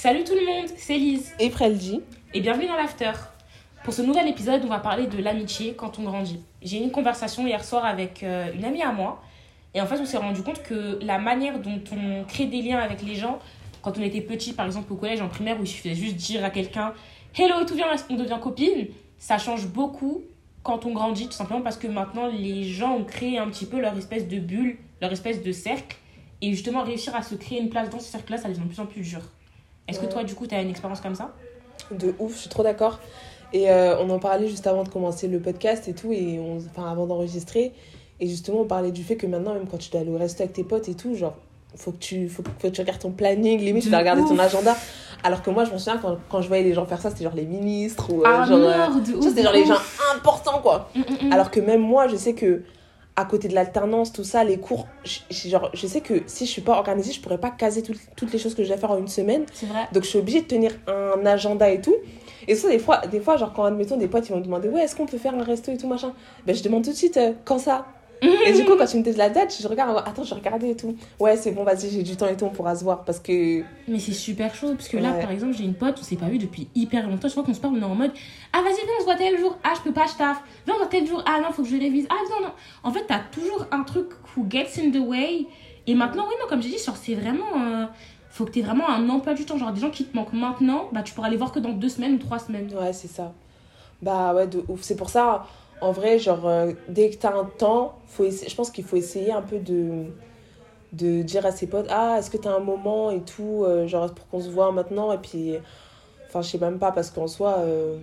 Salut tout le monde, c'est Lise Et Prelji. et bienvenue dans l'After. Pour ce nouvel épisode, on va parler de l'amitié quand on grandit. J'ai eu une conversation hier soir avec euh, une amie à moi et en fait on s'est rendu compte que la manière dont on crée des liens avec les gens quand on était petit, par exemple au collège, en primaire, où il suffisait juste dire à quelqu'un Hello, tout vient, on devient copine, ça change beaucoup quand on grandit, tout simplement parce que maintenant les gens ont créé un petit peu leur espèce de bulle, leur espèce de cercle et justement réussir à se créer une place dans ce cercle-là, ça devient de plus en plus dur. Est-ce que toi, du coup, tu as une expérience comme ça De ouf, je suis trop d'accord. Et euh, on en parlait juste avant de commencer le podcast et tout, et on, enfin avant d'enregistrer. Et justement, on parlait du fait que maintenant, même quand tu dois aller au resto avec tes potes et tout, genre, faut que tu, faut, que- faut que tu regardes ton planning, limite, tu dois regarder ton agenda. Alors que moi, je me souviens quand, quand je voyais les gens faire ça, c'était genre les ministres ou euh, Ah, genre. euh, c'était genre les gens importants, quoi. Mm, mm, mm. Alors que même moi, je sais que à côté de l'alternance, tout ça, les cours, je, je- genre, je sais que si je suis pas organisée, je pourrais pas caser tout- toutes les choses que je dois faire en une semaine. c'est vrai. Donc je suis obligée de tenir un agenda et tout. Et ça, des fois, des fois genre quand admettons des potes ils vont me demander ouais, est-ce qu'on peut faire un resto et tout machin? Ben je demande tout de suite euh, quand ça? Et du coup, quand tu me dis la date, je regarde, attends, je regardais et tout. Ouais, c'est bon, vas-y, j'ai du temps et tout, on pourra se voir parce que. Mais c'est super chaud, parce que là, Ouais. par exemple, j'ai une pote, on s'est pas vu depuis hyper longtemps. Je crois qu'on se parle, on est en mode Ah, vas-y, viens, on se voit tel jour. Ah, je peux pas, je taffe. Viens, on se voit tel jour. Ah, non, faut que je révise. Ah, non, non. En fait, t'as toujours un truc who gets in the way. Et maintenant, oui, non, comme j'ai dit, genre, c'est vraiment. euh, faut que t'aies vraiment un emploi du temps. Genre, des gens qui te manquent maintenant, bah, tu pourras les voir que dans deux semaines ou trois semaines. Ouais, c'est ça. Bah ouais, de ouf. C'est pour ça, en vrai, genre, euh, dès que t'as un temps, faut je pense qu'il faut essayer un peu de de dire à ses potes ah est-ce que t'as un moment et tout euh, genre pour qu'on se voit maintenant et puis enfin je sais même pas parce qu'en soi euh,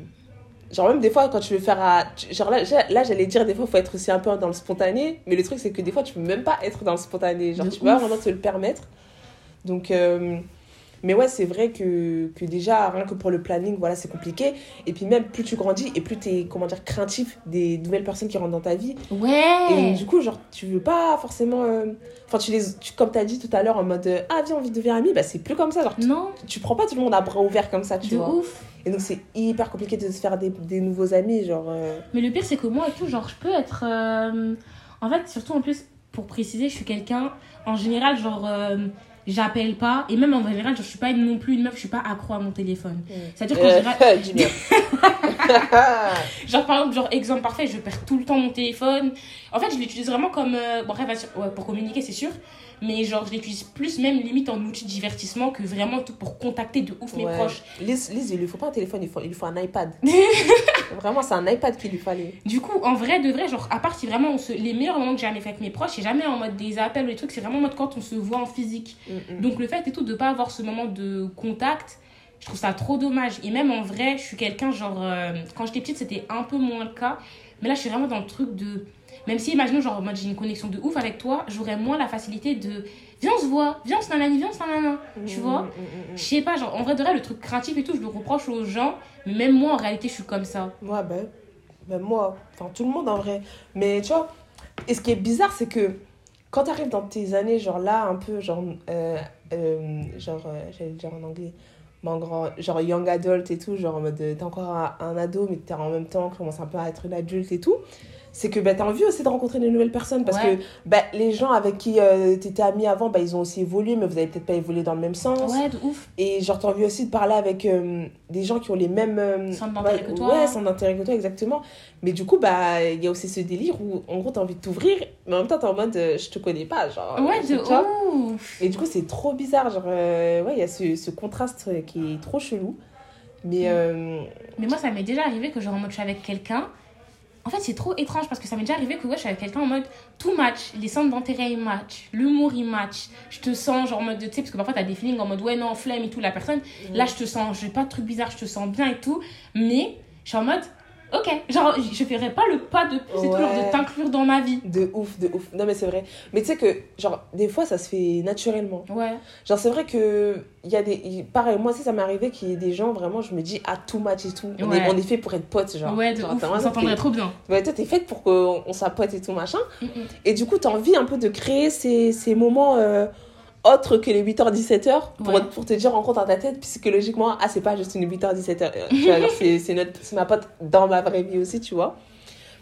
genre même des fois quand tu veux faire à genre là là j'allais dire des fois faut être aussi un peu dans le spontané mais le truc c'est que des fois tu peux même pas être dans le spontané genre De tu peux pas ouf. vraiment te le permettre donc mais ouais c'est vrai que, que déjà rien que pour le planning voilà c'est compliqué et puis même plus tu grandis et plus t'es comment dire craintif des nouvelles personnes qui rentrent dans ta vie et Ouais. du coup, genre, tu veux pas forcément. euh, Enfin, tu les. Tu, comme t'as dit tout à l'heure, en mode euh, Ah, viens, on devient amis, bah c'est plus comme ça. Genre, tu, Non, tu prends pas tout le monde à bras ouverts comme ça, tu de vois. ouf. Et donc, c'est hyper compliqué de se faire des, des nouveaux amis, genre. euh, Mais le pire, c'est que moi et tout, genre, je peux être. En fait, surtout en plus, pour préciser, je suis quelqu'un, en général, genre, j'appelle pas. Et même en général, genre, je suis pas non plus une meuf, je suis pas accro à mon téléphone. C'est-à-dire qu'en euh. Genre, par exemple, genre, exemple parfait, je perds tout le temps mon téléphone. En fait, je l'utilise vraiment comme. euh, Bon, bref, ouais, pour communiquer, c'est sûr. Mais genre, je l'utilise plus, même limite en outil de divertissement que vraiment tout pour contacter de ouf mes proches. Lise, Lise, il lui faut pas un téléphone, il, faut, il lui faut un iPad. Vraiment, c'est un iPad qu'il lui fallait. Du coup, en vrai, de vrai, genre, à part si vraiment on se... les meilleurs moments que j'ai jamais fait avec mes proches, c'est jamais en mode des appels ou des trucs, c'est vraiment en mode quand on se voit en physique. Mm. Donc, le fait et tout de pas avoir ce moment de contact, je trouve ça trop dommage. Et même en vrai, je suis quelqu'un, genre, euh, quand j'étais petite, c'était un peu moins le cas. Mais là, je suis vraiment dans le truc de. Même si, imaginons, genre, en mode j'ai une connexion de ouf avec toi, j'aurais moins la facilité de. Viens, on se voit, viens, on se nanani, viens, on se nanana. Tu vois mm, mm, mm. Je sais pas, genre, en vrai, de vrai, le truc craintif et tout, je le reproche aux gens. Mais même moi, en réalité, je suis comme ça. Ouais, ben, ben moi, enfin tout le monde en vrai. Mais tu vois, et ce qui est bizarre, c'est que quand tu arrives dans tes années, genre là, un peu, genre, euh, euh, genre, euh, j'allais dire en anglais, genre young adult et tout, genre en mode, euh, t'es encore un, un ado, mais t'es en même temps, commence un peu à être une adulte et tout. C'est que ben, t'as envie aussi de rencontrer de nouvelles personnes parce Ouais. que ben, les gens avec qui euh, t'étais ami avant, ben, ils ont aussi évolué, mais vous avez peut-être pas évolué dans le même sens. Ouais, de ouf. Et genre, t'as envie aussi de parler avec euh, des gens qui ont les mêmes. euh, Centres d'intérêt que toi. Ouais, centres d'intérêt que toi, exactement. Mais du coup, bah, il y a aussi ce délire où, en gros, t'as envie de t'ouvrir, mais en même temps, t'es en mode, euh, je te connais pas, genre. Ouais, tu de ouf. Et du coup, c'est trop bizarre, genre, euh, ouais, il y a ce, ce contraste euh, qui est trop chelou. Mais, euh, Mais moi, ça m'est déjà arrivé que genre en mode je suis avec quelqu'un. En fait, c'est trop étrange parce que ça m'est déjà arrivé que ouais, je suis avec quelqu'un en mode tout match, les centres d'intérêt ils match, l'humour il match. Je te sens genre en mode, tu sais, parce que parfois t'as des feelings en mode ouais, non, flemme et tout, la personne. Là, je te sens, j'ai pas de truc bizarre, je te sens bien et tout. Mais je suis en mode, ok, genre je ferai pas le pas de et tout, genre Ouais. de t'inclure dans ma vie. de ouf, de ouf. Non, mais c'est vrai. Mais tu sais que, genre, des fois, ça se fait naturellement. Ouais, Genre, c'est vrai que, il y a des. il- Pareil, moi aussi, ça m'est arrivé qu'il y ait des gens, vraiment, je me dis, à tout match et tout. On, Ouais. est, on est fait pour être potes, genre. ouais, de Genre, ouf, on s'entendrait trop bien. Ouais, toi, t'es faite pour qu'on on soit potes et tout, machin. Mm, mm. Et du coup, t'as envie un peu de créer ces, ces moments euh, autres que les 8h-17h pour, Ouais. pour te dire en compte dans ta tête, psychologiquement, ah, c'est pas juste une 8h-17h. Euh, c'est ma pote dans ma vraie vie aussi, tu vois.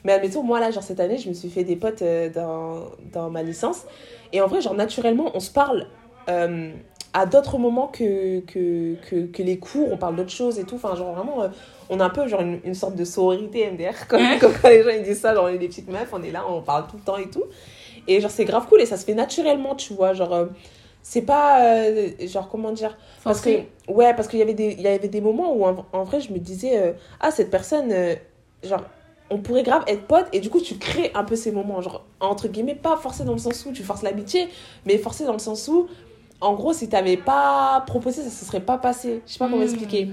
Mais admettons, moi, là, genre, cette année, je me suis fait des potes euh, dans, dans ma licence. Et en vrai, genre, naturellement, on se parle. euh, à d'autres moments que, que, que, que les cours, on parle d'autres choses et tout. Enfin, genre vraiment, euh, on a un peu genre une, une sorte de sororité MDR. Comme, quand les gens ils disent ça, genre on est des petites meufs, on est là, on parle tout le temps et tout. Et genre, c'est grave cool et ça se fait naturellement, tu vois. Genre, c'est pas. euh, genre, comment dire Parce que, ouais, parce qu'il y avait des, il y avait des moments où en, en vrai, je me disais, euh, ah, cette personne, euh, genre, on pourrait grave être potes et du coup, tu crées un peu ces moments. Genre, entre guillemets, pas forcé dans le sens où tu forces l'amitié, mais forcé dans le sens où, en gros, si t'avais pas proposé, ça se serait pas passé. Je sais pas comment Hmm. expliquer.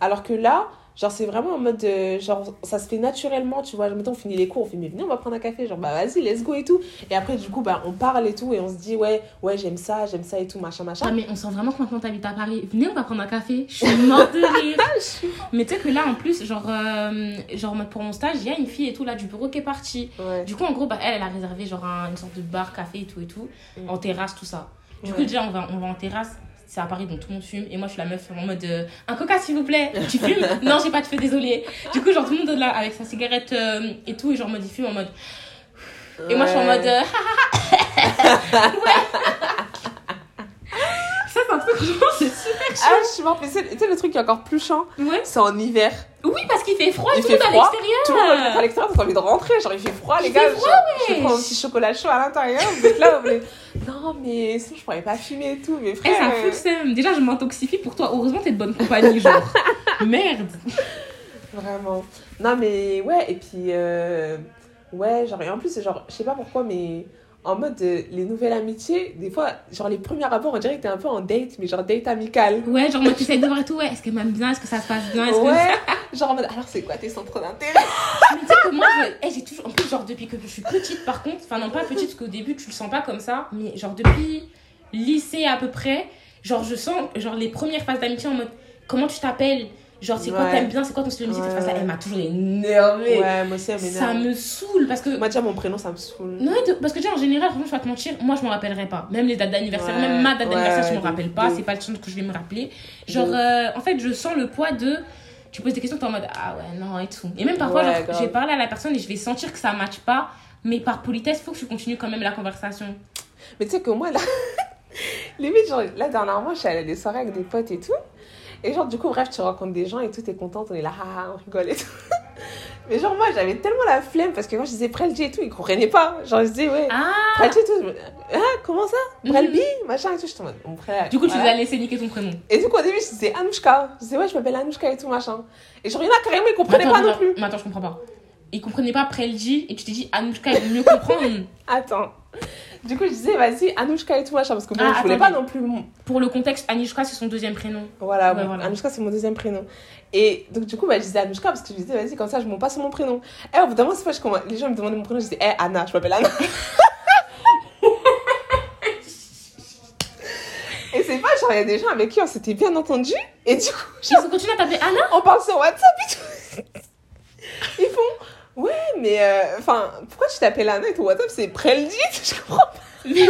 Alors que là, genre, c'est vraiment en mode, euh, genre, ça se fait naturellement, tu vois. Genre, mettons, on finit les cours, on fait, mais venez, on va prendre un café. Genre, bah, vas-y, let's go et tout. Et après, du coup, bah, on parle et tout, et on se dit, ouais, ouais, j'aime ça, j'aime ça et tout, machin, machin. Ah, mais on sent vraiment que maintenant t'habites à Paris. Venez, on va prendre un café. Je suis morte de rire. mais tu sais que là, en plus, genre, euh, genre pour mon stage, il y a une fille et tout là du bureau qui est partie. Ouais. Du coup, en gros, bah, elle, elle a réservé genre un- une sorte de bar, café et tout et tout, Mm. en terrasse, tout ça. Du Ouais. coup, déjà, on va, on va en terrasse. C'est à Paris, donc tout le monde fume. Et moi, je suis la meuf en mode euh, un coca, s'il vous plaît. Tu fumes? Non, j'ai pas de feu, désolé. Du coup, genre, tout le monde est là avec sa cigarette euh, et tout. Et genre, en mode, il fume en mode. Et moi, je suis en Ouais. mode. euh, Ça, c'est un truc, franchement, c'est super Ah, chiant. je suis morte, mais c'est- tu sais, le truc qui est encore plus chiant, Ouais. c'est en hiver. Oui, parce qu'il fait froid, Il tout le monde à l'extérieur. Tout le monde à l'extérieur, t'as envie de rentrer. Genre, il fait froid, les Il gars. fait genre, froid, je wesh. prends un petit chocolat chaud à l'intérieur. Vous êtes là, vous. Non, mais sinon, je pourrais pas fumer et tout. Mais Eh, frère. ça euh, fout le seum. Déjà, je m'intoxifie pour toi. Heureusement, t'es de bonne compagnie, genre. Merde. Vraiment. Non, mais ouais, et puis. euh, Ouais, genre, et en plus, c'est genre, je sais pas pourquoi, mais en mode euh, les nouvelles amitiés, des fois, genre les premiers rapports, on dirait que t'es un peu en date, mais genre date amical. Ouais, genre, moi, t'essayes de voir et tout. Ouais, est-ce qu'elle m'aime bien Est-ce que ça se passe bien Est-ce que Ouais, genre en mode, alors c'est quoi tes centres d'intérêt? Mais tu sais que moi, je- eh, j'ai toujours. En plus, genre, depuis que je suis petite, par contre, enfin, non, pas petite, parce qu'au début, tu le sens pas comme ça, mais genre, depuis lycée à peu près, genre, je sens, genre, les premières phases d'amitié en mode, comment tu t'appelles? Genre, c'est quoi Ouais. t'aimes bien C'est quoi ton style de musique? Ouais, Cette. Elle m'a toujours énervée. Ouais, moi aussi, elle ça me saoule parce que. Moi, déjà, mon prénom, ça me saoule. Non, parce que déjà, en général, franchement, je vais pas te mentir, moi, je m'en rappellerai pas. Même les dates d'anniversaire, Ouais, même ma date d'anniversaire, je m'en rappelle pas. C'est pas le truc que je vais me rappeler. Genre, euh, en fait, je sens le poids de. Tu poses des questions, t'es en mode ah ouais, non, et tout. Et même parfois, genre, grave. j'ai parlé à la personne et je vais sentir que ça matche pas. Mais par politesse, faut que je continue quand même la conversation. Mais tu sais que moi, là, limite, genre, là, dernièrement, je suis allée à des soirées avec des potes et tout. Et genre, du coup, bref, tu rencontres des gens et tout, t'es contente, on est là, ah, on rigole et tout. Mais genre, moi, j'avais tellement la flemme parce que quand je disais Prelji et tout, ils comprenaient pas. Genre, je disais, ouais, Ah Prelji et tout. je Ah, comment ça? Mhm. Prelbi Machin et tout. En mode, mon frère. Du coup, tu voilà. les as laissé niquer ton prénom. Et du coup, au début, je disais Anouchka. Je disais, ouais, je m'appelle Anouchka et tout, machin. Et genre, il y en a carrément, ils comprenaient Attends, pas non plus. mais attends, je comprends pas. Ils comprenaient pas Prelji et tu t'es dit Anouchka, ils vont mieux comprendre. Attends. Du coup, je disais, vas-y, Anouchka et tout, machin. Parce que bon, Ah, je voulais attendez. pas non plus. Pour le contexte, Anishka, c'est son deuxième prénom. Voilà, Ouais, bon, voilà. Anouchka, c'est mon deuxième prénom. Et donc, du coup, bah, je disais Anouchka parce que je disais, vas-y, comme ça, je monte pas sur mon prénom. Et au bout d'un moment, c'est pas, je les gens me demandaient mon prénom, je disais, hé, Anna, je m'appelle Anna. Et c'est pas genre, il y a des gens avec qui on s'était bien entendu. Et du coup, Ils ont continué à t'appeler Anna? on parle sur WhatsApp et tout. Ils font, ouais, mais euh, enfin, pourquoi tu t'appelles Anna et ton WhatsApp? C'est Preldi Je comprends pas. Mais-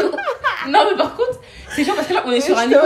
non, mais par contre, c'est genre parce que là, on est sur un niveau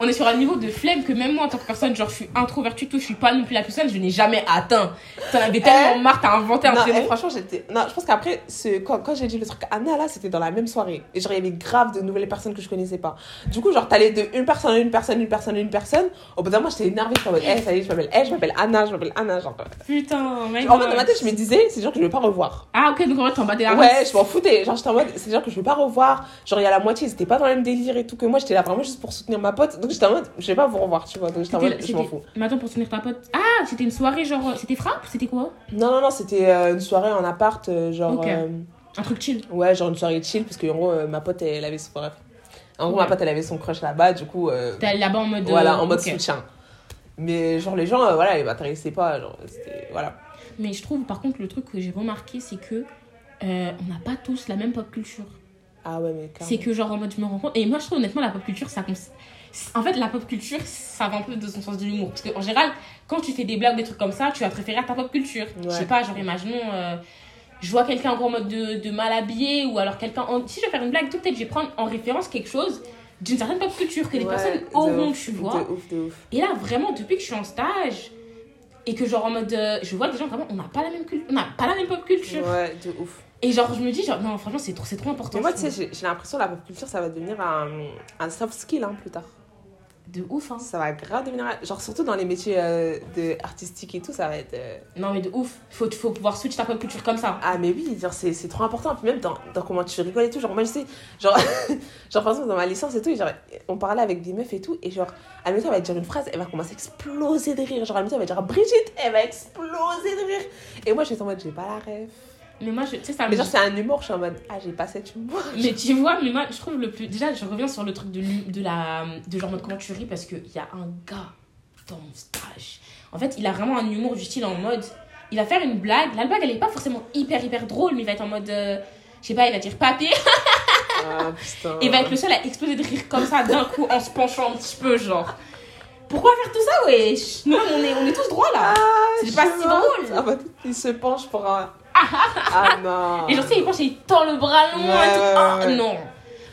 on est sur un niveau de flemme que même moi en tant que personne genre je suis introvertie tout je suis pas non plus la plus seule je n'ai jamais atteint t'en avais tellement Eh marre t'as inventé un Non, eh, franchement, j'étais. Non, je pense qu'après, ce... quand, quand j'ai dit le truc Anna, là, c'était dans la même soirée. Et genre, il y avait grave de nouvelles personnes que je connaissais pas. Du coup, genre, t'allais de une personne à une personne, une personne à une personne. Au bout d'un moment, j'étais énervée. Je suis en mode, hé, ça y est, je m'appelle, eh, je m'appelle Anna, je m'appelle Anna. Genre, putain en mode, God. dans ma tête, je me disais, c'est gens que je vais pas revoir. ah ok donc en fait t'en battais la Ouais, je m'en foutais. Genre, j'étais en mode, c'est gens que je vais pas revoir. Genre, il y a la moitié, ils étaient pas dans le même délire et tout que moi. J'étais là vraiment juste pour soutenir ma pote. Donc, j'étais en mode, je vais pas vous revoir, tu vois. Donc, j'étais en mode, je m'en fous. mais attends pour soutenir ta pote ah c'était une soirée genre c'était frappe? C'était quoi? Non, non, non, c'était euh, une soirée en appart, euh, genre. Euh, un truc chill Ouais, genre une soirée chill, parce que en gros, ma pote, elle avait son. bref. En gros, Ouais. ma pote, elle avait son crush là-bas, du coup, t'es là-bas en mode voilà, en mode ok. soutien. Mais genre, les gens, voilà, ils m'intéressaient pas, genre, c'était. Voilà. mais je trouve par contre le truc que j'ai remarqué c'est que on n'a pas tous la même pop culture Ah ouais, mais c'est que genre en mode je me rends compte et moi je trouve honnêtement la pop culture ça en fait la pop culture ça va un peu de son sens de l'humour. Parce qu'en général quand tu fais des blagues des trucs comme ça tu vas te référer à ta pop culture. Je sais pas genre imaginons euh, je vois quelqu'un en gros mode de, de mal habillé ou alors quelqu'un en... si je vais faire une blague tout peut-être je vais prendre en référence quelque chose d'une certaine pop culture que les Ouais, personnes auront ouf, tu vois. De ouf, de ouf. et là vraiment depuis que je suis en stage et que genre en mode euh, je vois des gens vraiment on n'a pas la même culture on n'a pas la même pop culture. Ouais, de ouf. et genre je me dis genre non franchement c'est trop trop important Mais moi, tu sais, j'ai l'impression que la pop culture, ça va devenir un, un soft skill, hein, plus tard. De ouf, hein. Ça va grave devenir. Genre, surtout dans les métiers euh, de artistiques et tout, ça va être. euh, Non, mais de ouf. Faut, faut pouvoir switch ta pop culture comme ça. Ah, mais oui, genre, c'est trop important. Puis même dans, dans comment tu rigoles et tout. Genre, moi, je sais, genre, genre, par exemple, dans ma licence et tout, genre, on parlait avec des meufs et tout. Et genre, à elle va dire une phrase, elle va commencer à exploser de rire. Genre, à elle va dire Brigitte, elle va exploser de rire. Et moi, je suis en mode, j'ai pas la rêve. Mais moi, je- tu sais, ça. Mais genre, c'est un humour, je suis en mode, ah, j'ai pas cet humour. Mais tu vois, mais moi, je trouve le plus. Déjà, je reviens sur le truc de, de la. De genre, mode comment tu ris, parce qu'il y a un gars dans mon stage. En fait, il a vraiment un humour du style en mode. Il va faire une blague. La blague, elle est pas forcément hyper, hyper drôle, mais il va être en mode. euh, je sais pas, il va dire papier. Ah, putain. Et va être le seul à exploser de rire comme ça d'un coup en se penchant un petit peu, genre. Pourquoi faire tout ça, wesh? Nous, on est, on est tous droits là. Ah, C'est pas si drôle. Ah, bah, il se penche pour un. Ah non. Et genre, tu sais, il penche et il tend le bras loin Ouais, et tout. ouais, ouais. non.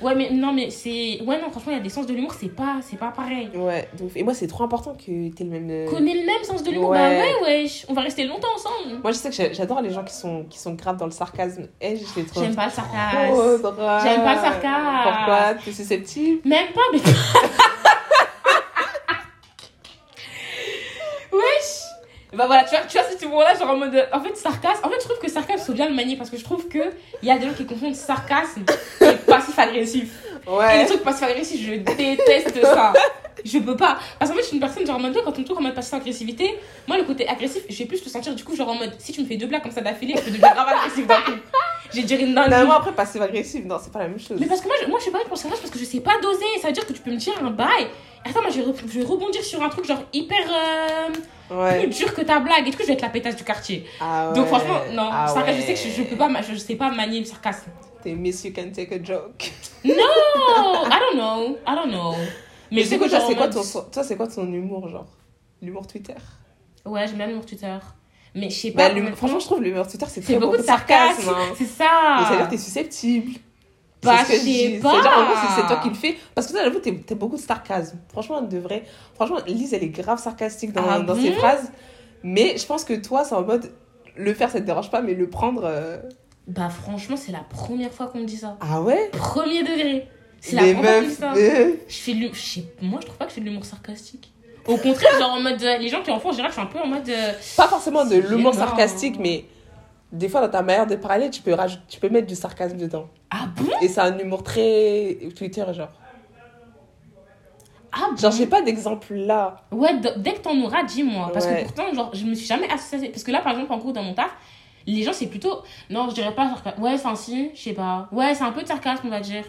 Ouais, mais non, mais c'est. Ouais, non, franchement, il y a des sens de l'humour, c'est pas, c'est pas pareil. Ouais, donc, et moi, c'est trop important que t'aies le même. euh, Connais le même sens de l'humour Ouais. Bah ouais, wesh. On va rester longtemps ensemble. Moi, je sais que j'adore les gens qui sont, qui sont graves dans le sarcasme. Et je les trouve J'aime pas le trop sarcasme. drôles. J'aime pas le sarcasme. Pourquoi? T'es susceptible? Même pas, mais. Wesh! Bah voilà, tu vois, tu vois ce moment-là, genre en mode. En fait, sarcasme. En fait, je trouve que sarcasme, faut bien le manier parce que je trouve que il y a des gens qui confondent sarcasme et passif-agressif. Et les Ouais. trucs passif-agressif, je déteste ça. Je peux pas. Parce qu'en fait, je suis une personne, genre en mode, quand on me trouve en mode passif-agressivité, moi, le côté agressif, je vais plus te sentir du coup, genre en mode, si tu me fais deux blagues comme ça d'affilée, je peux devenir grave agressif d'un coup. J'ai dire une dinguerie. Non, moi, après, passive-agressif, non, c'est pas la même chose. Mais parce que moi, je, moi, je suis pas pour sarcasme parce que je sais pas doser. Ça veut dire que tu peux me dire un bail. Attends, moi, je vais, re- je vais rebondir sur un truc genre hyper euh, Ouais. plus dur que ta blague. Et du coup, je vais être la pétasse du quartier. Ah ouais. Donc, franchement, non. Ah ouais. je sais que je, je peux pas, je sais pas manier le sarcasme. T'es Miss You Can Take a Joke. No, I don't know. I don't know. Mais Mais c'est sais quoi, toi, c'est quoi ton, toi, c'est quoi ton humour, genre? L'humour Twitter? Ouais, j'aime bien l'humour Twitter. Mais je sais bah, pas. honnêtement, Franchement, je trouve l'humour Twitter, c'est très beaucoup de sarcasme. hein. C'est ça veut dire ça. que t'es susceptible. Bah, je sais C'est pas. c'est- c'est toi qui le fais. Parce que toi, j'avoue, t'es t'as beaucoup de sarcasme. Franchement, de vrai. Franchement, Lise, elle est grave sarcastique dans, Ah dans bon? ses phrases. Mais je pense que toi, c'est en mode. Le faire, ça te dérange pas, mais le prendre. euh, Bah, franchement, c'est la première fois qu'on me dit ça. Ah ouais? Premier degré. C'est la première fois qu'on me dit ça. Je fais de je sais- Moi, je trouve pas que je fais de l'humour sarcastique. Au contraire, genre en mode. euh, les gens qui en font, en général, je suis un peu en mode. euh, Pas forcément de l'humour sarcastique, mais. Des fois, dans ta manière de parler, tu peux, tu peux mettre du sarcasme dedans. Ah bon? Et c'est un humour très Twitter, genre. Ah bon? Genre, j'ai pas d'exemple là. Ouais, dès que t'en auras, dis-moi. Parce Ouais. que pourtant, genre, je me suis jamais associée. Parce que là, par exemple, en gros, dans mon taf, les gens, c'est plutôt. Non, je dirais pas sarcasme. Ouais, enfin, si, je sais pas. Ouais, c'est un peu de sarcasme, on va dire.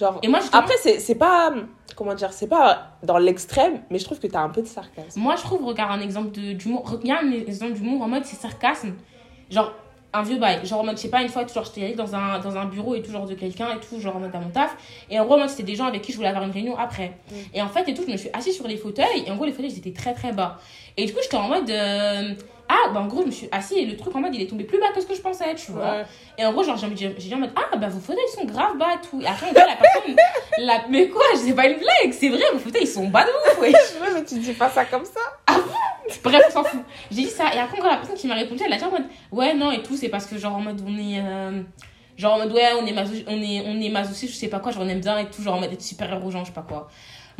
Genre. Et moi, justement, Après, c'est c'est pas. Comment dire C'est pas dans l'extrême, mais je trouve que t'as un peu de sarcasme. moi, je trouve, regarde, un exemple de- d'humour. Regarde un exemple d'humour en mode, c'est sarcasme. Genre, un vieux bail. Genre, en mode, je sais pas, une fois, genre, j'étais allée dans un, dans un bureau et tout, genre, de quelqu'un et tout, genre, en mode, à mon taf. Et en gros, moi, c'était des gens avec qui je voulais avoir une réunion après. Mm. Et en fait, et tout, je me suis assise sur les fauteuils. Et en gros, les fauteuils, ils étaient très, très bas. Et du coup, j'étais en mode. euh, Ah, bah en gros, je me suis assise et le truc en mode, il est tombé plus bas que ce que je pensais, tu vois. Et en gros, genre, j'ai dit en mode, ah, bah vos fauteuils ils sont grave bas et tout. Et après, la personne, la... mais quoi, c'est pas une blague, c'est vrai, vos fauteuils ils sont bas de ouf, ouais. Mais tu dis pas ça comme ça. Bref, on s'en fout. J'ai dit ça. Et après, encore la personne qui m'a répondu, elle a dit en mode, ouais, non, et tout, c'est parce que, genre, en mode, on est. euh, Genre en mode, ouais, on est, maso... on est, on est masochiste, je sais pas quoi, genre, on aime bien et tout, genre, en mode être super héros, genre, je sais pas quoi.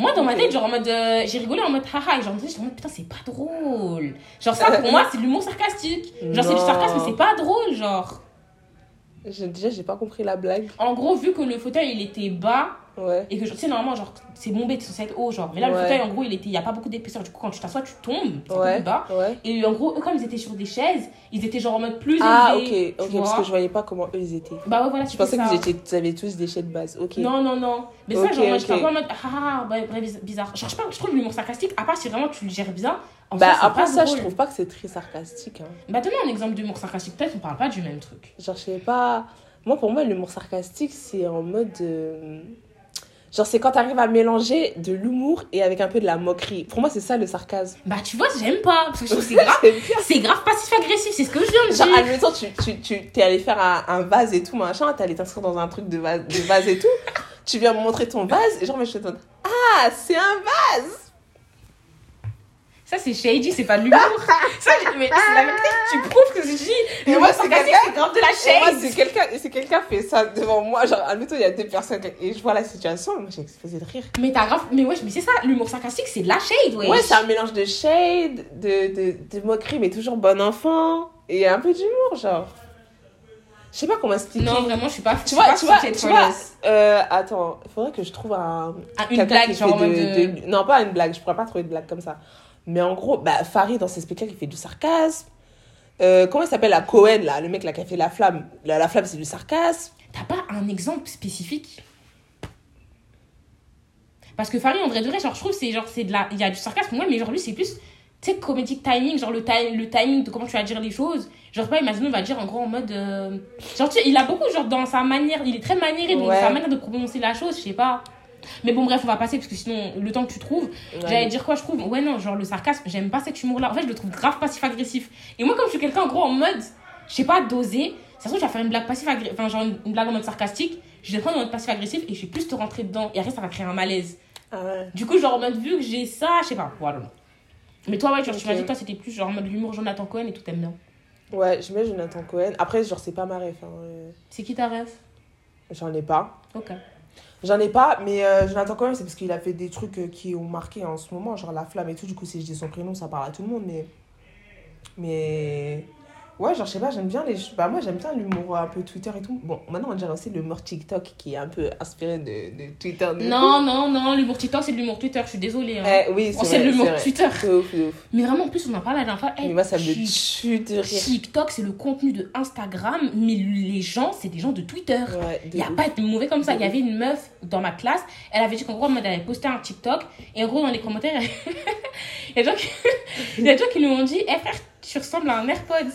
Moi, dans ma tête, genre, en mode, euh, j'ai rigolé en mode, haha, et genre, j'étais en mode, putain, c'est pas drôle. Genre, ça, pour moi, c'est de l'humour sarcastique. Genre, c'est du sarcasme, mais c'est pas drôle, genre. Déjà, j'ai pas compris la blague. En gros, vu que le fauteuil, il était bas, Ouais. et que, tu sais, normalement, genre, c'est bombé, t'es censé être haut, genre. Mais là, le Ouais. fauteuil, en gros, il était, il y a pas beaucoup d'épaisseur, du coup, quand tu t'assois, tu tombes, c'est Ouais. bas. Et en gros, eux, comme ils étaient sur des chaises, ils étaient genre en mode plus Ah, ok. élevés. Ok, tu parce vois. que je voyais pas comment eux ils étaient. Bah ouais, voilà, Je pensais vous avez tous des chaînes de base. Ok. Non, non, non. Mais Ok, ça, genre, moi, j'étais un ok. peu en mode, ah, ah, biz- bizarre. Genre, je, pas, je trouve l'humour sarcastique, à part si vraiment tu le gères bien. En Bah, soi, après ça, drôle. je trouve pas que c'est très sarcastique. Hein. Bah, donne un exemple d'humour sarcastique, peut-être on parle pas du même truc. Genre, je sais pas. Moi, pour moi, l'humour sarcastique, c'est en mode. euh, Genre, c'est quand t'arrives à mélanger de l'humour et avec un peu de la moquerie. Pour moi, c'est ça le sarcasme. Bah, tu vois, j'aime pas. Parce que je trouve que c'est grave. C'est grave passif-agressif, c'est ce que je viens de Genre, dire. admettons, tu, tu, tu t'es allé faire un, un vase et tout, machin, t'es allé t'inscrire dans un truc de vase, de vase et tout. tu viens me montrer ton vase et genre, moi, je te demande Ah, c'est un vase Ça, c'est shady, c'est pas de l'humour. ça, mais c'est la vérité. Tu prouves que je dis. L'humour moi, c'est quelqu'un- c'est grave de la moi, shade. si quelqu'un si quelqu'un fait ça devant moi, genre, admettons, il y a deux personnes et je vois la situation, moi, j'ai explosé de rire. Mais t'as grave. Mais ouais, mais c'est ça, l'humour sarcastique, c'est de la shade, ouais. Ouais, c'est un mélange de shade, de, de, de moquerie, mais toujours bon enfant, et un peu d'humour, genre. Je sais pas comment expliquer. Non, vraiment, je suis pas. tu vois, tu vois, tu vois, euh, attends, il faudrait que je trouve un, Ah, Une blague, genre de, de- de- Non, pas une blague, je pourrais pas trouver de blague comme ça. Mais en gros, bah, Farid, dans ses spectacles, il fait du sarcasme. Euh, comment il s'appelle, la Cohen, là, le mec là, qui a fait La Flamme La, la Flamme, c'est du sarcasme. T'as pas un exemple spécifique? Parce que Farid, en vrai de vrai, genre, je trouve c'est genre, c'est de la. Il y a du sarcasme, ouais, mais genre, lui, c'est plus. Tu sais, comédique timing, genre le, le timing de comment tu vas dire les choses. Genre, pas, imagine, on va dire en gros en mode. euh, Genre, tu sais, il a beaucoup, genre, dans sa manière. Il est très maniéré, donc Ouais. sa manière de prononcer la chose, je sais pas. Mais bon, bref, on va passer parce que sinon, le temps que tu trouves. J'allais dire quoi, je trouve Ouais, non, genre le sarcasme, j'aime pas cet humour-là. En fait, je le trouve grave passif-agressif. Et moi, comme je suis quelqu'un en gros en mode, je sais pas, doser, ça se trouve, je vais faire une blague passif-agressive, enfin, genre une, blague en mode sarcastique, je vais prendre en mode passif-agressif et je vais plus te rentrer dedans. Et après, ça va créer un malaise. Ah ouais. Du coup, genre en mode, vu que j'ai ça, je sais pas, voilà. Mais toi, ouais, genre, tu Ok. m'as dit toi, c'était plus genre en mode l'humour Jonathan Cohen et tout, t'aimes bien. Ouais, je mets Jonathan Cohen. Après, genre, c'est pas ma ref. hein, euh, C'est qui ta rêve J'en ai pas. Ok. J'en ai pas, mais euh, Jonathan Cohen, c'est parce qu'il a fait des trucs euh, qui ont marqué en ce moment, genre La Flamme et tout. Du coup, si je dis son prénom, ça parle à tout le monde. Mais. Mais. Ouais, genre, je sais pas, j'aime bien les. Bah, moi, j'aime bien l'humour un peu Twitter et tout. Bon, maintenant, on dirait aussi l'humour TikTok qui est un peu inspiré de, de Twitter. de Non, non, non, l'humour TikTok, c'est de l'humour Twitter, je suis désolée. Hein. Eh, oui, Oh, c'est c'est de vrai. l'humour c'est. Twitter. De ouf, ouf. Mais vraiment, en plus, on en parlait la dernière fois. Eh, Mais moi, ça me tu- tue de rire. TikTok, c'est le contenu de Instagram, mais les gens, c'est des gens de Twitter. Ouais, Il n'y a ouf. pas de mauvais comme ça. Il y avait une meuf dans ma classe, elle avait dit qu'en gros, elle avait posté un TikTok, et en gros, dans les commentaires, il y a des gens qui, il y a des gens qui lui ont dit Eh frère, tu ressembles à un AirPods.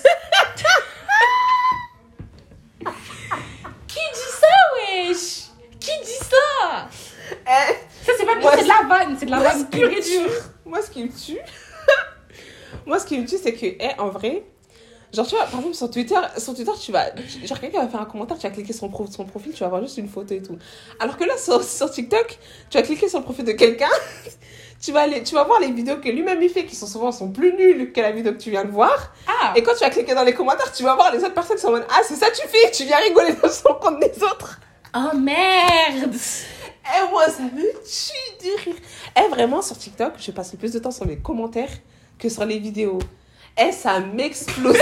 qui dit ça, wesh? Qui dit ça? Eh, Ça, c'est pas Moi, c'est de la vanne, c'est de la vanne pure et dure. Moi, ce qui me tue, moi, ce qui me tue, c'est que, eh, en vrai, genre, tu vois, par exemple, sur Twitter, sur Twitter, tu vas, genre, quelqu'un va faire un commentaire, tu vas cliquer sur son, pro- son profil, tu vas voir juste une photo et tout. Alors que là, sur, sur TikTok, tu vas cliquer sur le profil de quelqu'un, tu vas aller, tu vas voir les vidéos que lui-même il fait, qui sont souvent sont plus nulles que la vidéo que tu viens de voir. Ah Et quand tu vas cliquer dans les commentaires, tu vas voir les autres personnes qui sont en mode, ah, c'est ça tu fais, tu viens rigoler dans son compte des autres. Oh merde Eh, moi, ça me tue de rire. Eh, vraiment, sur TikTok, je passe le plus de temps sur les commentaires que sur les vidéos. Eh, ça m'explose.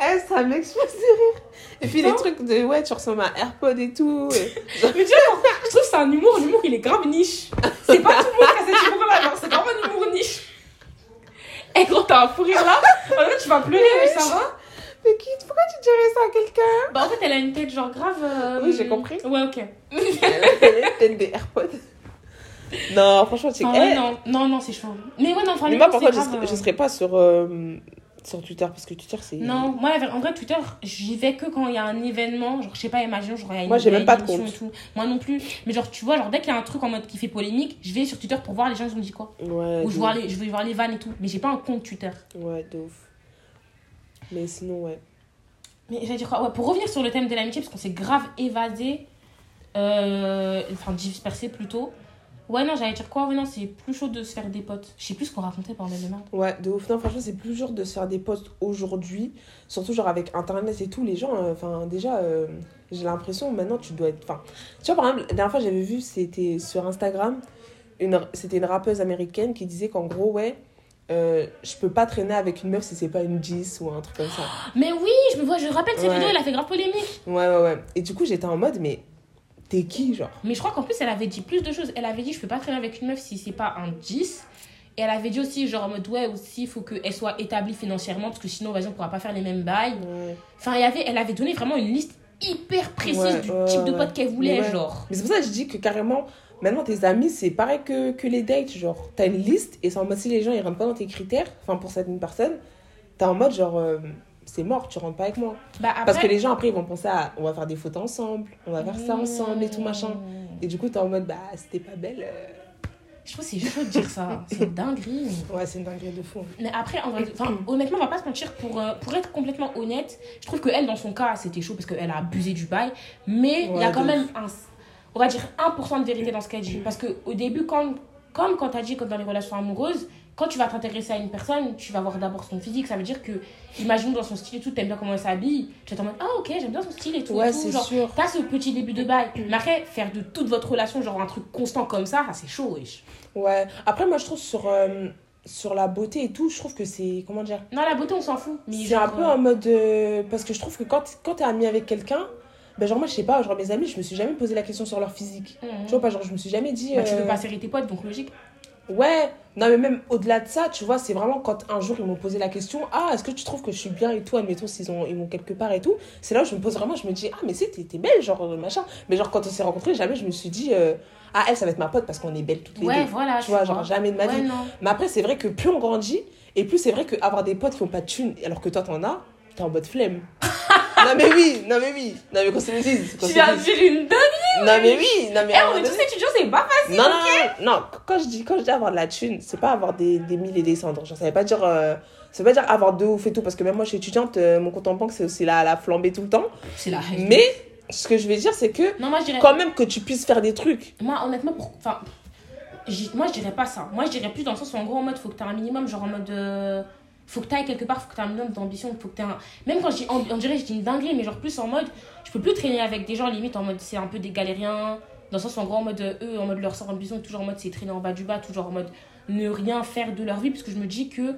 eh, ça m'explose de rire. Et puis, les Putain. trucs de, ouais, tu ressembles à un AirPod et tout. et- Mais tu vois, je trouve que c'est un humour, l'humour il est grave niche. C'est pas tout le monde qui a cet humour là, c'est grave un humour niche. Et gros, t'as un fou rire là, en vrai tu vas pleurer, mais ça va. Mais qui, pourquoi tu dirais ça à quelqu'un? Bah en fait elle a une tête genre grave. euh, Oui, j'ai compris. Ouais, ok. Elle a peut-être des AirPods. Non, franchement, tu Ah eh, non, non, non, c'est chaud. Mais ouais, non, enfin, Mais moi, gens, par c'est contre, je euh, serais pas sur, euh, sur Twitter parce que Twitter, c'est. Non, moi en vrai Twitter, j'y vais que quand il y a un événement, genre je sais pas, imagine, genre il y a une, Moi, j'ai même pas de compte. tout. Moi non plus. Mais genre tu vois, genre dès qu'il y a un truc en mode qui fait polémique, je vais sur Twitter pour voir les gens ils ont dit quoi. Ouais, Ou je, vois les, je vais voir les vannes et tout. Mais j'ai pas un compte Twitter. Ouais, de ouf. Mais sinon, ouais. Mais j'allais dire quoi? Ouais, Pour revenir sur le thème de l'amitié, parce qu'on s'est grave évasé, euh, enfin dispersé plutôt. Ouais, non, j'allais dire quoi Ouais, non, c'est plus chaud de se faire des potes. Je sais plus ce qu'on racontait pendant le merde. Ouais, de ouf. Non, franchement, c'est plus dur de se faire des posts aujourd'hui. Surtout, genre, avec Internet et tout. Les gens, euh, enfin, déjà, euh, j'ai l'impression, maintenant, tu dois être. Enfin, tu vois, par exemple, la dernière fois, j'avais vu, c'était sur Instagram, une, c'était une rappeuse américaine qui disait qu'en gros, ouais, euh, je peux pas traîner avec une meuf si c'est pas une 10 ou un truc comme ça. Mais oui, je me vois, je rappelle cette Ouais. vidéo, elle a fait grave polémique. Ouais, ouais, ouais. Et du coup, j'étais en mode, mais t'es qui, genre? Mais je crois qu'en plus, elle avait dit plus de choses. Elle avait dit, je peux pas traîner avec une meuf si c'est pas un 10. Et elle avait dit aussi, genre en mode, ouais, aussi, il faut qu'elle soit établie financièrement, parce que sinon, vas-y, on pourra pas faire les mêmes bails. Ouais. Enfin, il y avait, elle avait donné vraiment une liste hyper précise Ouais, du ouais, type de pote qu'elle voulait, genre. Mais c'est pour ça que je dis que carrément, maintenant tes amis, c'est pareil que, que les dates. Genre, t'as une liste et c'est en mode si les gens ils rentrent pas dans tes critères, enfin pour certaines personnes, t'es en mode genre, euh, c'est mort, tu rentres pas avec moi. Bah, après, Parce que les gens après ils vont penser à, on va faire des photos ensemble, on va faire ça ensemble et tout machin. Et du coup, t'es en mode, bah c'était pas belle. euh. Je trouve que c'est chaud de dire ça. C'est une dinguerie. Ouais, c'est une dinguerie de fou. Mais après, en vrai, enfin, honnêtement, on va pas se mentir, pour, euh, pour être complètement honnête, je trouve que elle, dans son cas, c'était chaud parce qu'elle a abusé du bail. Mais il y a quand même un, on va dire 1% de vérité dans ce qu'elle dit. Parce qu'au début, quand, comme quand tu as dit, comme dans les relations amoureuses, quand tu vas t'intéresser à une personne, tu vas voir d'abord son physique. Ça veut dire que, imaginons dans son style et tout, t'aimes bien comment elle s'habille. Tu vas t'en mode, ah ok, j'aime bien son style et tout. Ouais, c'est sûr. T'as ce petit début de bail. Mais après, faire de toute votre relation, genre un truc constant comme ça, ça, c'est chaud, wesh. Ouais. Après, moi, je trouve sur, euh, sur la beauté et tout, je trouve que c'est. Comment dire? Non, la beauté, on s'en fout. C'est un peu euh, en mode. euh, parce que je trouve que quand, quand t'es ami avec quelqu'un, ben genre, moi, je sais pas, genre mes amis, je me suis jamais posé la question sur leur physique. mhm. Tu vois, pas, genre, je me suis jamais dit. Bah, tu euh, veux pas serrer tes potes, donc logique. Ouais, non, mais même au-delà de ça, tu vois, c'est vraiment quand un jour ils m'ont posé la question Ah, est-ce que tu trouves que je suis bien et tout, admettons, s'ils ont, ils m'ont quelque part et tout. C'est là où je me pose vraiment, je me dis Ah, mais c'est, t'es, belle, genre, euh, machin. Mais genre, quand on s'est rencontrés, jamais je me suis dit euh, Ah, elle, ça va être ma pote parce qu'on est belles toutes les Ouais, deux. voilà. Tu vois, genre, jamais de ma vie. Mais après, c'est vrai que plus on grandit, et plus c'est vrai qu'avoir des potes qui ont pas de thunes, alors que toi t'en as, t'es en mode flemme. non, mais oui, non, mais oui. Non, mais qu'on se le dise. Tu viens de dire une dingue. Non, mais oui, non, mais. Eh, on est tous étudiants, c'est pas facile. non, non, non, non, quand je dis, quand je dis avoir de la thune, c'est pas avoir des, des mille et des cendres. Genre, ça veut pas dire, euh, ça veut pas dire avoir de ouf et tout, parce que même moi, je suis étudiante, euh, mon compte en banque, c'est aussi la, la flambée tout le temps. C'est la Mais, ce que je vais dire, c'est que, Non, moi, je dirais. quand même que tu puisses faire des trucs. Moi, honnêtement, pour... enfin, moi, je dirais pas ça. Moi, je dirais plus dans le sens où, en gros, en mode, faut que tu aies un minimum, genre en mode. euh, Faut que tu ailles quelque part, faut que tu aies un minimum d'ambition, faut que tu un. Même quand je dis. On, dirait, je dis une dinguerie, mais genre plus en mode. Je peux plus traîner avec des gens, limite, en mode, c'est un peu des galériens. Dans le sens où, en gros, en mode, euh, eux, en mode, leur sort ambition, toujours en mode, c'est traîner en bas du bas, toujours en mode, ne rien faire de leur vie, parce que je me dis que.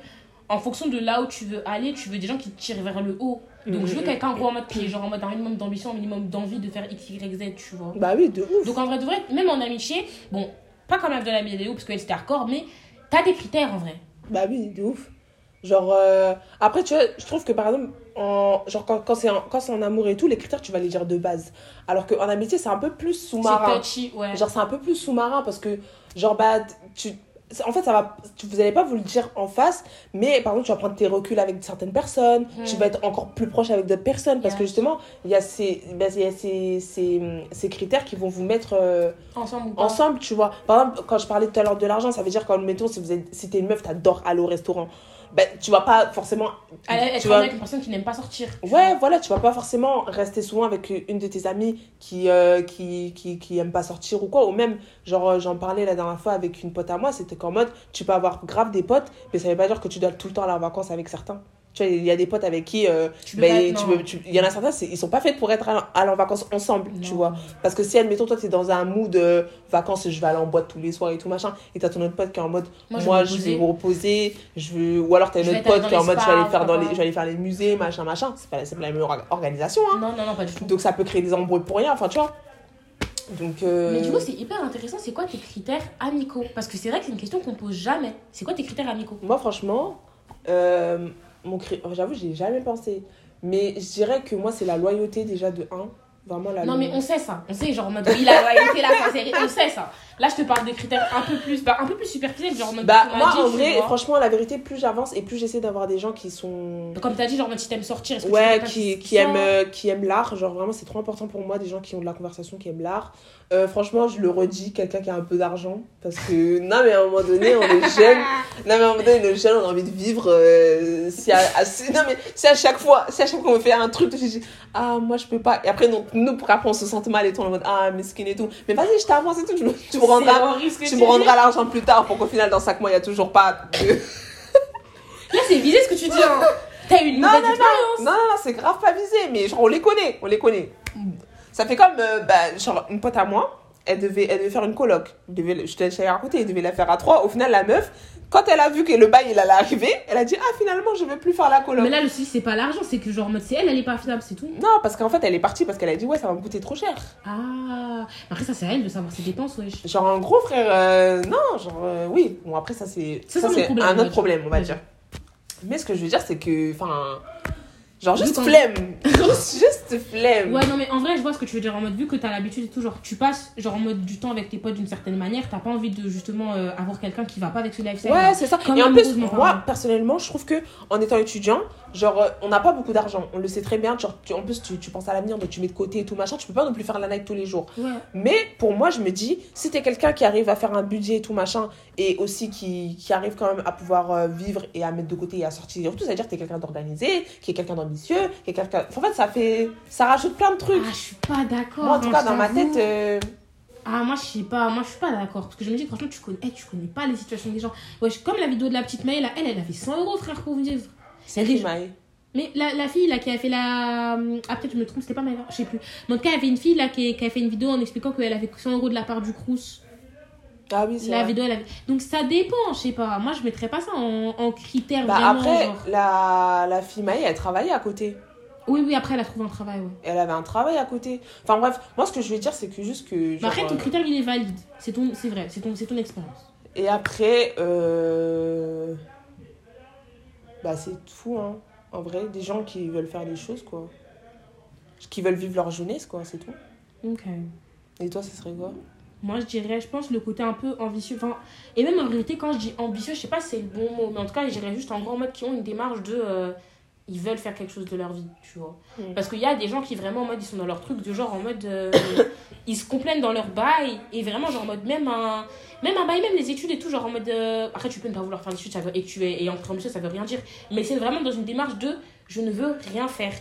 En fonction de là où tu veux aller, tu veux des gens qui te tirent vers le haut. Donc, je veux Mhm. quelqu'un, en gros, en mode, qui est genre en mode un minimum d'ambition, un minimum d'envie de faire X, Y, Z, tu vois. Bah oui, de ouf. Donc en vrai, de vrai, même en amitié, bon, pas comme Abdel Léo parce qu'elle c'était hardcore, mais t'as des critères en vrai. Bah oui, de ouf. Genre, euh, après, tu vois, je trouve que par exemple, en, genre, quand, quand c'est en, en amour et tout, les critères, tu vas les dire de base. Alors qu'en amitié, c'est un peu plus C'est sous-marin. touchy, ouais. Genre, c'est un peu plus sous-marin parce que, genre, bah, tu. En fait, ça va, tu- vous n'allez pas vous le dire en face, mais par exemple, tu vas prendre tes reculs avec certaines personnes, tu vas être encore plus proche avec d'autres personnes, parce que justement, il y a, ces, il y a ces, ces, ces critères qui vont vous mettre euh, Ensemble ensemble, tu vois. Par exemple, quand je parlais tout à l'heure de l'argent, ça veut dire quand, mettons, si, vous êtes, si t'es une meuf, t'adores aller au restaurant, ben, tu vas pas forcément. Tu vas... avec une personne qui n'aime pas sortir. Ouais, voilà, tu vas pas forcément rester souvent avec une de tes amies qui, euh, qui, qui, qui aime pas sortir ou quoi. Ou même, genre, euh, j'en parlais la dernière fois avec une pote à moi, c'était qu'en mode, tu peux avoir grave des potes, mais ça veut pas dire que tu dois tout le temps aller en vacances avec certains. Tu vois, il y a des potes avec qui, euh, Tu ben, tu tu- il y en a certains, ils sont pas faits pour être aller en vacances ensemble, tu vois. Parce que si, admettons, toi, t'es dans un mood euh, vacances, je vais aller en boîte tous les soirs et tout machin, et t'as ton autre pote qui est en mode, Moi, moi, je vais me reposer, je veux... ou alors t'as une autre pote qui est en mode, je vais aller faire dans les, je vais aller faire les musées, machin, machin. C'est pas, c'est pas la même orga- organisation, hein. Non, non, non, pas du tout. Donc ça peut créer des embrouilles pour rien, enfin, tu vois. Donc, euh, Mais du coup, c'est hyper intéressant. C'est quoi tes critères amicaux? Parce que c'est vrai que c'est une question qu'on pose jamais. C'est quoi tes critères amicaux? Moi, franchement, euh, mon cri- j'avoue, j'y ai jamais pensé. Mais je dirais que moi, c'est la loyauté déjà de 1. Vraiment Non, mais on sait ça. On sait, genre, en mode, oui, la loyauté, la sincérité, on sait ça. Là, je te parle des critères un peu plus, bah, un peu plus superficiels, genre, en mode, Bah, tu moi, dit, en tu vrai, franchement, la vérité, plus j'avance et plus j'essaie d'avoir des gens qui sont. Comme t'as dit, genre, en mode, si t'aimes sortir, est-ce que tu Ouais, pas qui, qui, aiment, euh, qui aiment l'art. Genre, vraiment, c'est trop important pour moi, des gens qui ont de la conversation, qui aiment l'art. Euh, franchement, je le redis, quelqu'un qui a un peu d'argent. Parce que, non, mais à un moment donné, on est jeune. Non, mais à un moment donné, on est jeune, on a envie de vivre. euh, si, à, non, mais si à chaque fois, si à chaque fois on fait un truc, je dis, ah, moi, je peux pas. Et après, donc, nous, pour après, on se sente mal et tout, on est en mode, ah, mesquine et tout. Mais vas-y, je t'avance et tout, tu, me- tu me C'est rendras. Tu me rendras l'argent plus tard pour qu'au final, dans 5 mois, il n'y a toujours pas de. Là, c'est visé ce que tu dis. Hein. T'as eu une Non, non. Non, non, non, c'est grave pas visé, mais genre, on les connaît, on les connaît. Ça fait comme, euh, bah, genre, une pote à moi, elle devait, elle devait faire une coloc. Je devais- je l'avais raconté, elle devait la faire à trois. Au final, la meuf, quand elle a vu que le bail, il allait arriver, elle a dit, ah, finalement, je veux plus faire la coloc. Mais là, le souci, c'est pas l'argent, c'est que, genre, en mode, c'est elle, elle est pas affidable, c'est tout. Non, parce qu'en fait, elle est partie parce qu'elle a dit, ouais, ça va me coûter trop cher. Ah. Après, ça, c'est à elle de savoir ses dépenses, wesh. Genre, en gros, frère, euh, non, genre, euh, oui. Bon, après, ça, c'est Ça, ça, c'est un autre problème, on va Ouais. dire. Mais ce que je veux dire, c'est que, enfin, genre, juste qu'on- flemme. juste, juste flemme. Ouais, non, mais en vrai, je vois ce que tu veux dire. En mode, vu que t'as l'habitude et tout, genre, tu passes, genre, en mode du temps avec tes potes d'une certaine manière, t'as pas envie de, justement, euh, avoir quelqu'un qui va pas avec ce lifestyle. Ouais, c'est ça. Comme et en plus, moi, parlant. personnellement, je trouve que en étant étudiant, genre, euh, on n'a pas beaucoup d'argent. On le sait très bien. Genre, tu- en plus, tu, tu penses à l'avenir, donc tu mets de côté et tout machin. Tu peux pas non plus faire la night tous les jours. Ouais. Mais pour moi, je me dis, si t'es quelqu'un qui arrive à faire un budget et tout machin, et aussi qui, qui arrive quand même à pouvoir euh, vivre et à mettre de côté et à sortir, et tout, ça veut dire que t'es quelqu'un d'organisé, qui est quelqu'un qui est quelqu'un. En fait, ça fait. Ça rajoute plein de trucs. Ah, je suis pas d'accord. moi, en tout cas, dans ma tête. euh, Ah, moi, je sais pas. Moi, je suis pas d'accord. Parce que je me dis, franchement, tu connais, eh, tu connais pas les situations des gens. Ouais, comme la vidéo de la petite Maë, là, elle, elle avait 100 euros, frère, pour vivre. C'est des- qui, Maë Mais la, la fille, là, qui a fait la. Ah, peut-être je me trompe, c'était pas Maëva, je sais plus. Mais en tout cas, il y avait une fille, là, qui, qui a fait une vidéo en expliquant qu'elle avait 100 euros de la part du Crous. Ah oui, c'est La vrai. vidéo. Donc, ça dépend, je sais pas. Moi, je mettrais pas ça en, en critère Bah, vraiment. après, genre. la, la fille Maë, elle travaillait à côté. Oui, oui, après, elle a trouvé un travail, ouais. Elle avait un travail à côté. Enfin bref, moi ce que je veux dire, c'est que juste que. Genre, après, ton euh, critère, il est valide. C'est ton... c'est vrai, c'est ton, c'est ton expérience. Et après, euh... bah c'est tout, hein. En vrai, des gens qui veulent faire des choses, quoi. Qui veulent vivre leur jeunesse, quoi, c'est tout. Ok. Et toi, ce serait quoi? Moi, je dirais, je pense, le côté un peu ambitieux. Enfin, et même en vérité, quand je dis ambitieux, je sais pas si c'est le bon mot, mais en tout cas, je dirais juste en gros en mode qui ont une démarche de. euh, ils veulent faire quelque chose de leur vie, tu vois. Mm. Parce qu'il y a des gens qui vraiment en mode, ils sont dans leur truc, de genre en mode. euh, ils se complaignent dans leur bail, et vraiment, genre en mode, même un. Même un bail, même les études et tout, genre en mode. euh, après, tu peux ne pas vouloir faire des études, ça veut, et que tu es et entre ambitieux, ça veut rien dire. Mais c'est vraiment dans une démarche de je ne veux rien faire.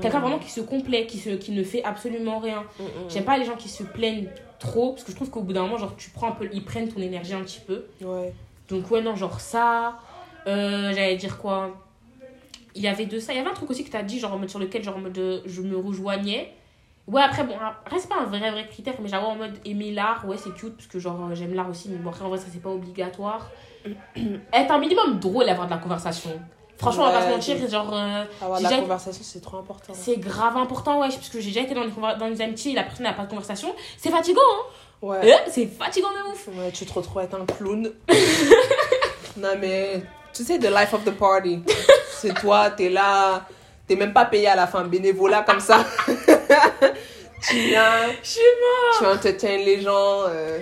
Quelqu'un vraiment qui se complaît, qui, se, qui ne fait absolument rien. Mm, mm, J'aime pas les gens qui se plaignent trop, parce que je trouve qu'au bout d'un moment, genre, tu prends un peu, ils prennent ton énergie un petit peu. Ouais. Donc, ouais, non, genre ça. Euh, J'allais dire quoi? Il y avait de ça. Il y avait un truc aussi que t'as dit, genre, en mode sur lequel, genre, en mode, euh, je me rejoignais. Ouais, après, bon, après, c'est pas un vrai, vrai critère, mais j'avoue, en mode aimer l'art, ouais, c'est cute, parce que, genre, euh, j'aime l'art aussi, mais bon, après, en vrai, ça, c'est pas obligatoire. Être un minimum drôle, avoir de la conversation. Franchement, on va pas se mentir, de- genre. euh, Avoir de J'ai la déjà- conversation, c'est trop important. c'est grave important, ouais, parce que j'ai déjà été dans conver- dans des amitiés et la personne n'a pas de conversation. C'est fatigant, hein Ouais. Euh, C'est fatigant de ouf. Ouais, tu te retrouves être un clown. non, mais tu sais, the life of the party. C'est toi, t'es là, t'es même pas payé à la fin, bénévolat comme ça. tu viens, Je sais tu entertains les gens. euh,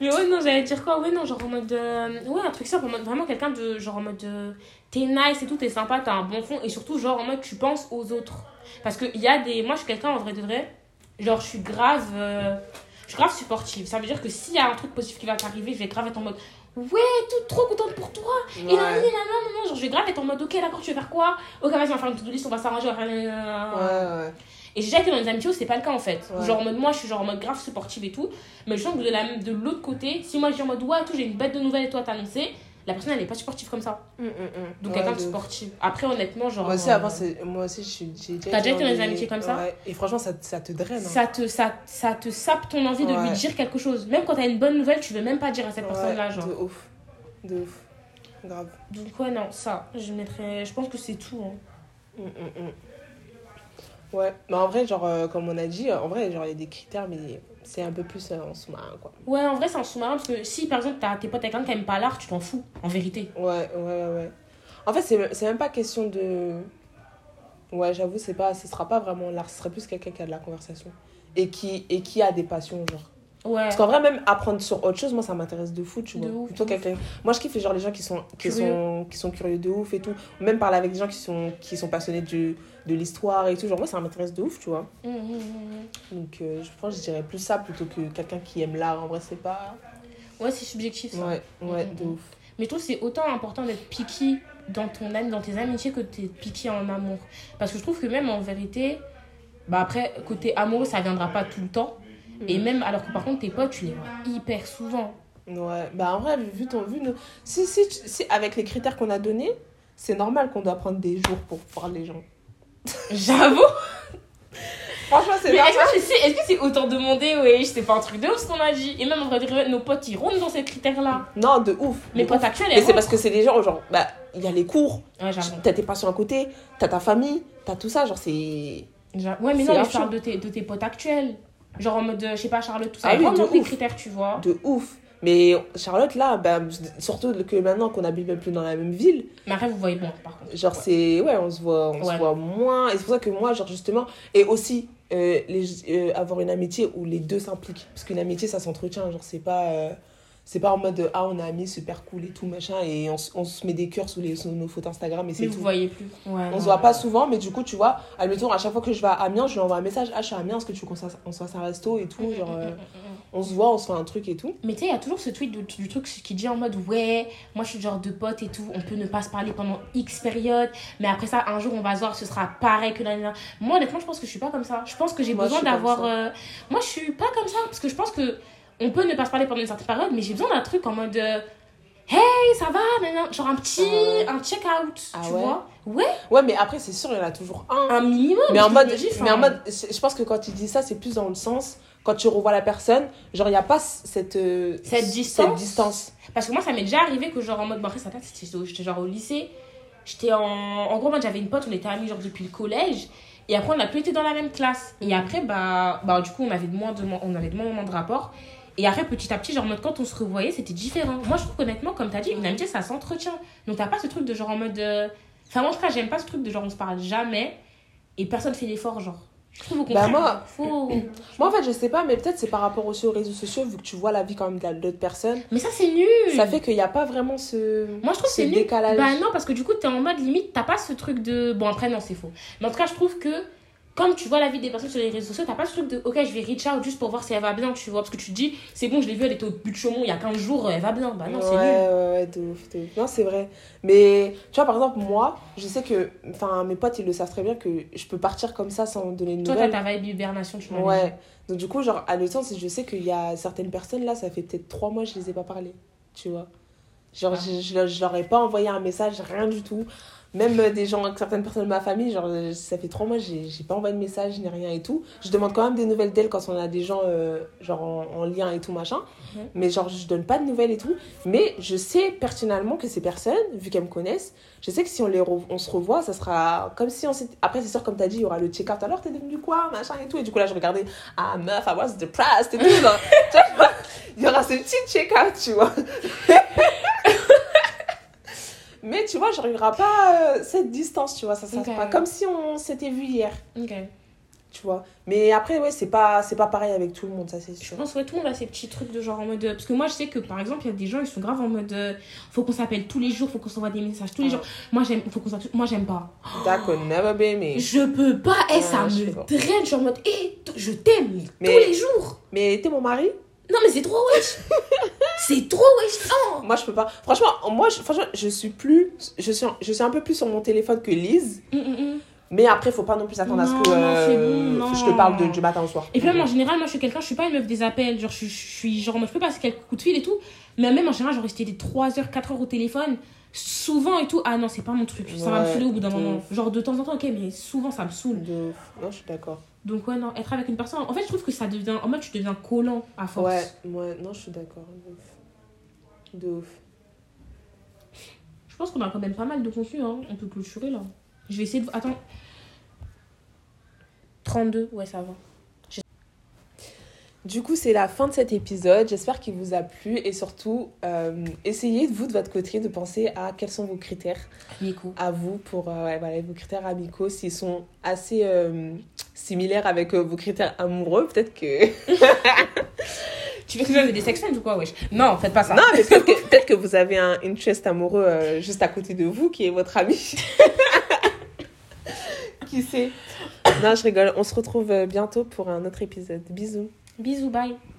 Mais ouais, non, j'allais dire quoi? Ouais, non, genre en mode. euh, Ouais, un truc ça, en mode vraiment quelqu'un de. Genre en mode. euh, T'es nice et tout, t'es sympa, t'as un bon fond. Et surtout, genre en mode, tu penses aux autres. Parce qu'il y a des. Moi, je suis quelqu'un en vrai de vrai. Genre, je suis grave. euh, Je suis grave supportive. Ça veut dire que s'il y a un truc positif qui va t'arriver, je vais grave être en mode. Ouais, tout trop contente pour toi. Et là, ouais. là, là, là, genre, je vais grave être en mode, ok, d'accord, tu veux faire quoi? Ok, vas-y, on va faire une to-do list, on va s'arranger, on va faire. Ouais, ouais. Et j'ai déjà été dans des amitiés où c'est pas le cas en fait. Ouais. Genre en mode moi je suis genre en mode grave supportive et tout. Mais je sens que de la- de l'autre côté, si moi je dis en mode ouais, tout, j'ai une bête de nouvelles et toi t'as annoncé, la personne elle est pas supportive comme ça. Mm, mm, mm. Donc Ouais, quelqu'un de supportive. Après honnêtement, genre. Moi aussi, euh, avant, c'est- moi aussi, j'ai déjà T'as déjà été dans des amitiés comme ça Ouais. Et franchement, ça, ça te draine. hein. ça te, ça, ça te sape ton envie de lui dire quelque chose. Même quand t'as une bonne nouvelle, tu veux même pas dire à cette Ouais, personne-là. Genre. De ouf. De ouf. Grave. Donc ouais, non, ça, je mettrais. Je pense que c'est tout. hein. Ouais, mais en vrai, genre, euh, comme on a dit, en vrai, genre, il y a des critères, mais c'est un peu plus euh, en sous-marin, quoi. Ouais, en vrai, c'est un sous-marin parce que si par exemple t'as tes potes avec quelqu'un qui aime pas l'art, tu t'en fous, en vérité. Ouais, ouais, ouais, ouais. En fait, c'est c'est même pas question de. Ouais, j'avoue, c'est pas, ce sera pas vraiment l'art, ce serait plus quelqu'un qui a de la conversation. Et qui, et qui a des passions, genre. Ouais. Parce qu'en vrai, même apprendre sur autre chose, moi, ça m'intéresse de fou, tu vois. ouf, Plutôt quelqu'un. Moi, je kiffe genre les gens qui sont, qui Curieux. sont, qui sont curieux de ouf et tout. Même parler avec des gens qui sont, qui sont passionnés de, de l'histoire et tout. Genre, moi, ça m'intéresse de ouf, tu vois. Hum, hum, hum. Donc, euh, je pense que je dirais plus ça plutôt que quelqu'un qui aime l'art. En vrai, c'est pas. Ouais, c'est subjectif ça. Ouais, ouais, de ouf. Mais je trouve que c'est autant important d'être picky dans ton âme, dans tes amitiés que d'être picky en amour. Parce que je trouve que même en vérité, bah après, côté amoureux, ça viendra pas tout le temps. Et même, alors que par contre, tes potes, tu les vois hyper souvent. Ouais, bah en vrai, vu ton vu si, si, si avec les critères qu'on a donnés, c'est normal qu'on doit prendre des jours pour voir les gens. J'avoue Franchement, c'est Mais normal. est-ce que c'est est -ce c'est autant demandé Oui, c'est pas un truc de ouf ce qu'on a dit. Et même en vrai, de vrai, nos potes, ils rentrent dans ces critères-là. Non, de ouf. Mes de potes ouf. actuels, Mais c'est parce que c'est des gens, genre, bah, il y a les cours, Ouais, t'as tes passions à côté, t'as ta famille, t'as tout ça, genre, c'est. Ouais, mais non, mais je parle de tes, de tes potes actuels. Genre en mode, euh, je sais pas, Charlotte, tout ça. Ah oui, de tes critères, tu vois. de ouf. Mais Charlotte, là, bah, surtout que maintenant qu'on habite même plus dans la même ville, Mais après, vous voyez bon, par contre. genre, c'est. Ouais, on se voit, on Ouais. se voit moins. Et c'est pour ça que moi, genre, justement. Et aussi, euh, les, euh, avoir une amitié où les deux s'impliquent. Parce qu'une amitié, ça s'entretient. Genre, c'est pas. euh, c'est pas en mode ah on est amis super cool et tout machin et on, on se met des cœurs sous, les, sous nos photos Instagram et Mais c'est vous tout. voyez plus. Ouais, On non. se voit pas souvent, mais du coup, tu vois, admettons, à chaque fois que je vais à Amiens, je lui envoie un message Ah, je suis à Amiens, est-ce que tu veux qu'on s'ass- on se fasse un resto et tout? Genre, euh, on se voit, on se fait un truc et tout. Mais tu sais, il y a toujours ce tweet du truc qui dit en mode Ouais, moi je suis le genre de pote et tout, on peut ne pas se parler pendant X période, mais après ça, un jour on va se voir, ce sera pareil que l'année dernière. Moi, honnêtement, je pense que je suis pas comme ça. Je pense que j'ai besoin d'avoir. euh, Moi, je suis pas comme ça, parce que je pense que on peut ne pas se parler pendant une certaine période, mais j'ai besoin d'un truc en mode. euh, Hey, ça va Genre un petit, Ah un check-out, Ah tu ouais vois Ouais, Ouais, mais après, c'est sûr, il y en a toujours un. un minimum. mais en mode, mais en mode, je pense que quand tu dis ça, c'est plus dans le sens, quand tu revois la personne, genre, il n'y a pas cette, euh, Cette distance. cette distance. Parce que moi, ça m'est déjà arrivé que, genre, en mode. Bon, après, ça date, j'étais genre au lycée. J'étais en. En gros, moi, j'avais une pote, on était amis, genre, depuis le collège. Et après, on n'a plus été dans la même classe. Et après, bah, bah du coup, on avait de moins, de, on avait de moins de rapports. Et après, petit à petit, genre, en mode, quand on se revoyait, c'était différent. Moi, je trouve honnêtement, comme t'as dit, une amitié, ça s'entretient. Donc, t'as pas ce truc de genre en mode. euh, Enfin, moi, en tout cas, j'aime pas ce truc de genre, on se parle jamais. Et personne fait l'effort, genre. Je trouve au contraire. Bah, moi- faut... Moi, en fait, je sais pas, mais peut-être c'est par rapport aussi aux réseaux sociaux, vu que tu vois la vie quand même de la- d'autres personnes. Mais ça, c'est nul. Ça fait qu'il n'y a pas vraiment ce. Moi, je trouve que c'est nul. décalage. Bah non, parce que du coup, t'es en mode limite, t'as pas ce truc de. Bon, après, non, c'est faux. Mais en tout cas, je trouve que, comme tu vois la vie des personnes sur les réseaux sociaux, t'as pas ce truc de, ok, je vais reach out juste pour voir si elle va bien, tu vois. Parce que tu te dis, c'est bon, je l'ai vue, elle était au but de Chaumont il y a 15 jours, elle va bien. Bah non, c'est ouais, nul. ouais, ouais, de ouf, de ouf. Non, c'est vrai. Mais tu vois, par exemple, moi, je sais que. Enfin, mes potes, ils le savent très bien que je peux partir comme ça sans donner de Toi, t'as nouvelles. ta vibe hibernation, tu m'as. Ouais. Donc, du coup, genre, à le sens, je sais qu'il y a certaines personnes là, ça fait peut-être trois mois, je les ai pas parlé. Tu vois. Genre, Ah. je, je, je leur ai pas envoyé un message, rien du tout. Même euh, des gens, certaines personnes de ma famille, genre, euh, ça fait trois mois, j'ai j'ai pas envoyé de message, ni rien et tout. Je demande quand même des nouvelles d'elles quand on a des gens, euh, genre, en, en lien et tout, machin. Mhm. Mais genre, je donne pas de nouvelles et tout. Mais je sais pertinemment que ces personnes, vu qu'elles me connaissent, je sais que si on, les re- on se revoit, ça sera comme si on s'était... Après, c'est sûr, comme t'as dit, il y aura le check-out. Alors, t'es devenu quoi, machin et tout. Et du coup, là, je regardais, ah, meuf, I was depressed et tout. genre, tu vois, il y aura ce petit check-out, tu vois. Mais tu vois, genre, il n'y aura pas euh, cette distance, tu vois. Ça, ça Ok. sera comme si on s'était vu hier, Ok. tu vois. Mais après, ouais, c'est pas, c'est pas pareil avec tout le monde, ça, c'est Je sûr. pense que tout le monde a ces petits trucs de genre en mode. euh, Parce que moi, je sais que par exemple, il y a des gens, ils sont grave en mode. euh, faut qu'on s'appelle tous les jours, faut qu'on s'envoie des messages tous les Ah. jours. Moi, j'aime, faut qu'on s'appelle- Moi, j'aime pas. That could never be me. Je peux pas, et ça Ouais, je me pas. Je suis en mode, hé, je t'aime, tous les jours. Mais t'es mon mari? Non, mais c'est trop wesh. c'est trop wesh. Non. Moi, je peux pas. Franchement, moi, je, franchement, je suis plus. Je suis, je suis un peu plus sur mon téléphone que Lise. Hum, hum, hum. Mais après, faut pas non plus attendre à ce que euh, bon, je te parle de, du matin au soir. Et puis même en général, moi je suis quelqu'un, je suis pas une meuf des appels. Genre, je, suis- je suis genre, moi je peux passer quelques coups de fil et tout. Mais même en général, genre rester des 3 heures, 4 heures au téléphone, souvent et tout. Ah non, c'est pas mon truc. Ça va me saouler au bout d'un moment. Genre de temps en temps, ok, mais souvent ça me saoule. De. Non, je suis d'accord. Donc ouais, non, être avec une personne. En fait, je trouve que ça devient. En mode, tu deviens collant à force. Ouais, ouais, non, je suis d'accord. De ouf. De ouf. Je pense qu'on a quand même pas mal de contenu, hein. On peut clôturer là. Je vais essayer de. Attends. 32, ouais, ça va. Du coup, c'est la fin de cet épisode. J'espère qu'il vous a plu et surtout, euh, essayez, vous, de votre côté, de penser à quels sont vos critères Nico. à vous pour euh, ouais, voilà, vos critères amicaux, s'ils sont assez euh, similaires avec euh, vos critères amoureux, peut-être que... Tu veux que je des sections ou quoi, wesh? Non, faites pas ça. Non, mais peut-être que, vous avez un interest amoureux juste à côté de vous, qui est votre ami. qui sait? Non, je rigole. On se retrouve bientôt pour un autre épisode. Bisous. Bisous, bye.